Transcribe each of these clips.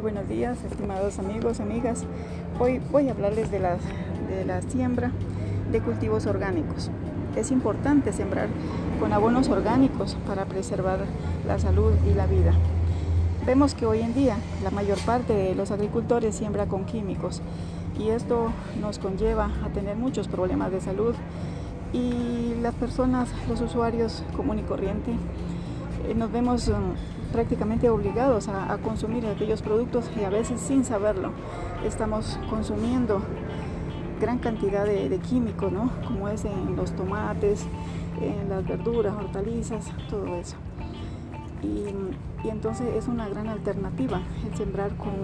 buenos días, estimados amigos, amigas. Hoy voy a hablarles de la, de la siembra de cultivos orgánicos. Es importante sembrar con abonos orgánicos para preservar la salud y la vida. Vemos que hoy en día la mayor parte de los agricultores siembra con químicos y esto nos conlleva a tener muchos problemas de salud y las personas, los usuarios común y corriente, nos vemos mm, prácticamente obligados a, consumir aquellos productos y a veces sin saberlo estamos consumiendo gran cantidad de, químicos, ¿no? como es en los tomates, en las verduras, hortalizas, todo eso. Y, entonces es una gran alternativa el sembrar con,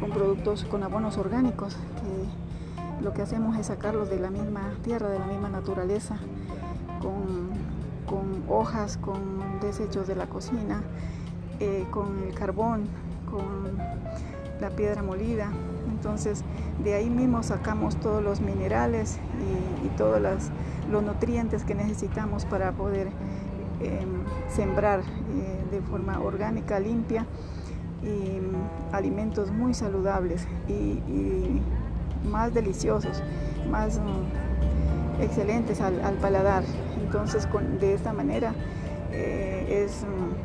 con productos, con abonos orgánicos, que lo que hacemos es sacarlos de la misma tierra, de la misma naturaleza, con con hojas, con desechos de la cocina, eh, con el carbón, con la piedra molida. Entonces de ahí mismo sacamos todos los minerales y, todos los nutrientes que necesitamos para poder em, sembrar eh, de forma orgánica, limpia y mm, alimentos muy saludables y, más deliciosos, más mm, excelentes al paladar. Entonces, de esta manera eh,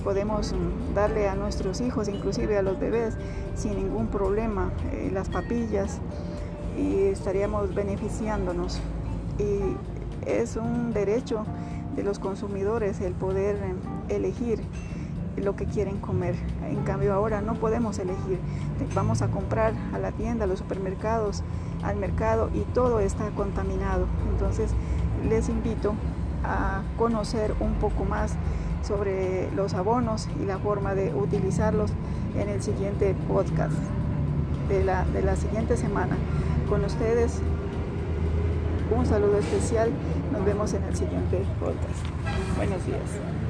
podemos mm, darle a nuestros hijos, inclusive a los bebés, sin ningún problema eh, las papillas y estaríamos beneficiándonos. Y es un derecho de los consumidores el poder eh, elegir lo que quieren comer. En cambio ahora no podemos elegir. Vamos a comprar a la tienda, a los supermercados, al mercado y todo está contaminado. Entonces les invito a conocer un poco más sobre los abonos y la forma de utilizarlos en el siguiente podcast de la, de la siguiente semana. Con ustedes, un saludo especial. Nos vemos en el siguiente podcast. Buenos días.